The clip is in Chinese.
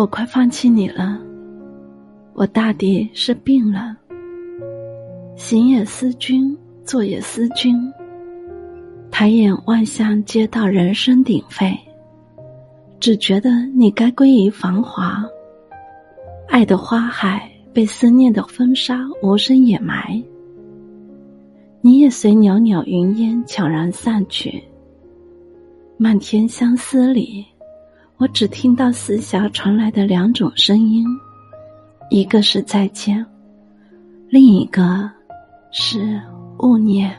我快放弃你了，我大抵是病了。行也思君，坐也思君。抬眼望向街道，人声鼎沸，只觉得你该归于繁华。爱的花海被思念的风沙无声掩埋，你也随袅袅云烟悄然散去。漫天相思里，我只听到四下传来的两种声音，一个是再见，另一个是勿念。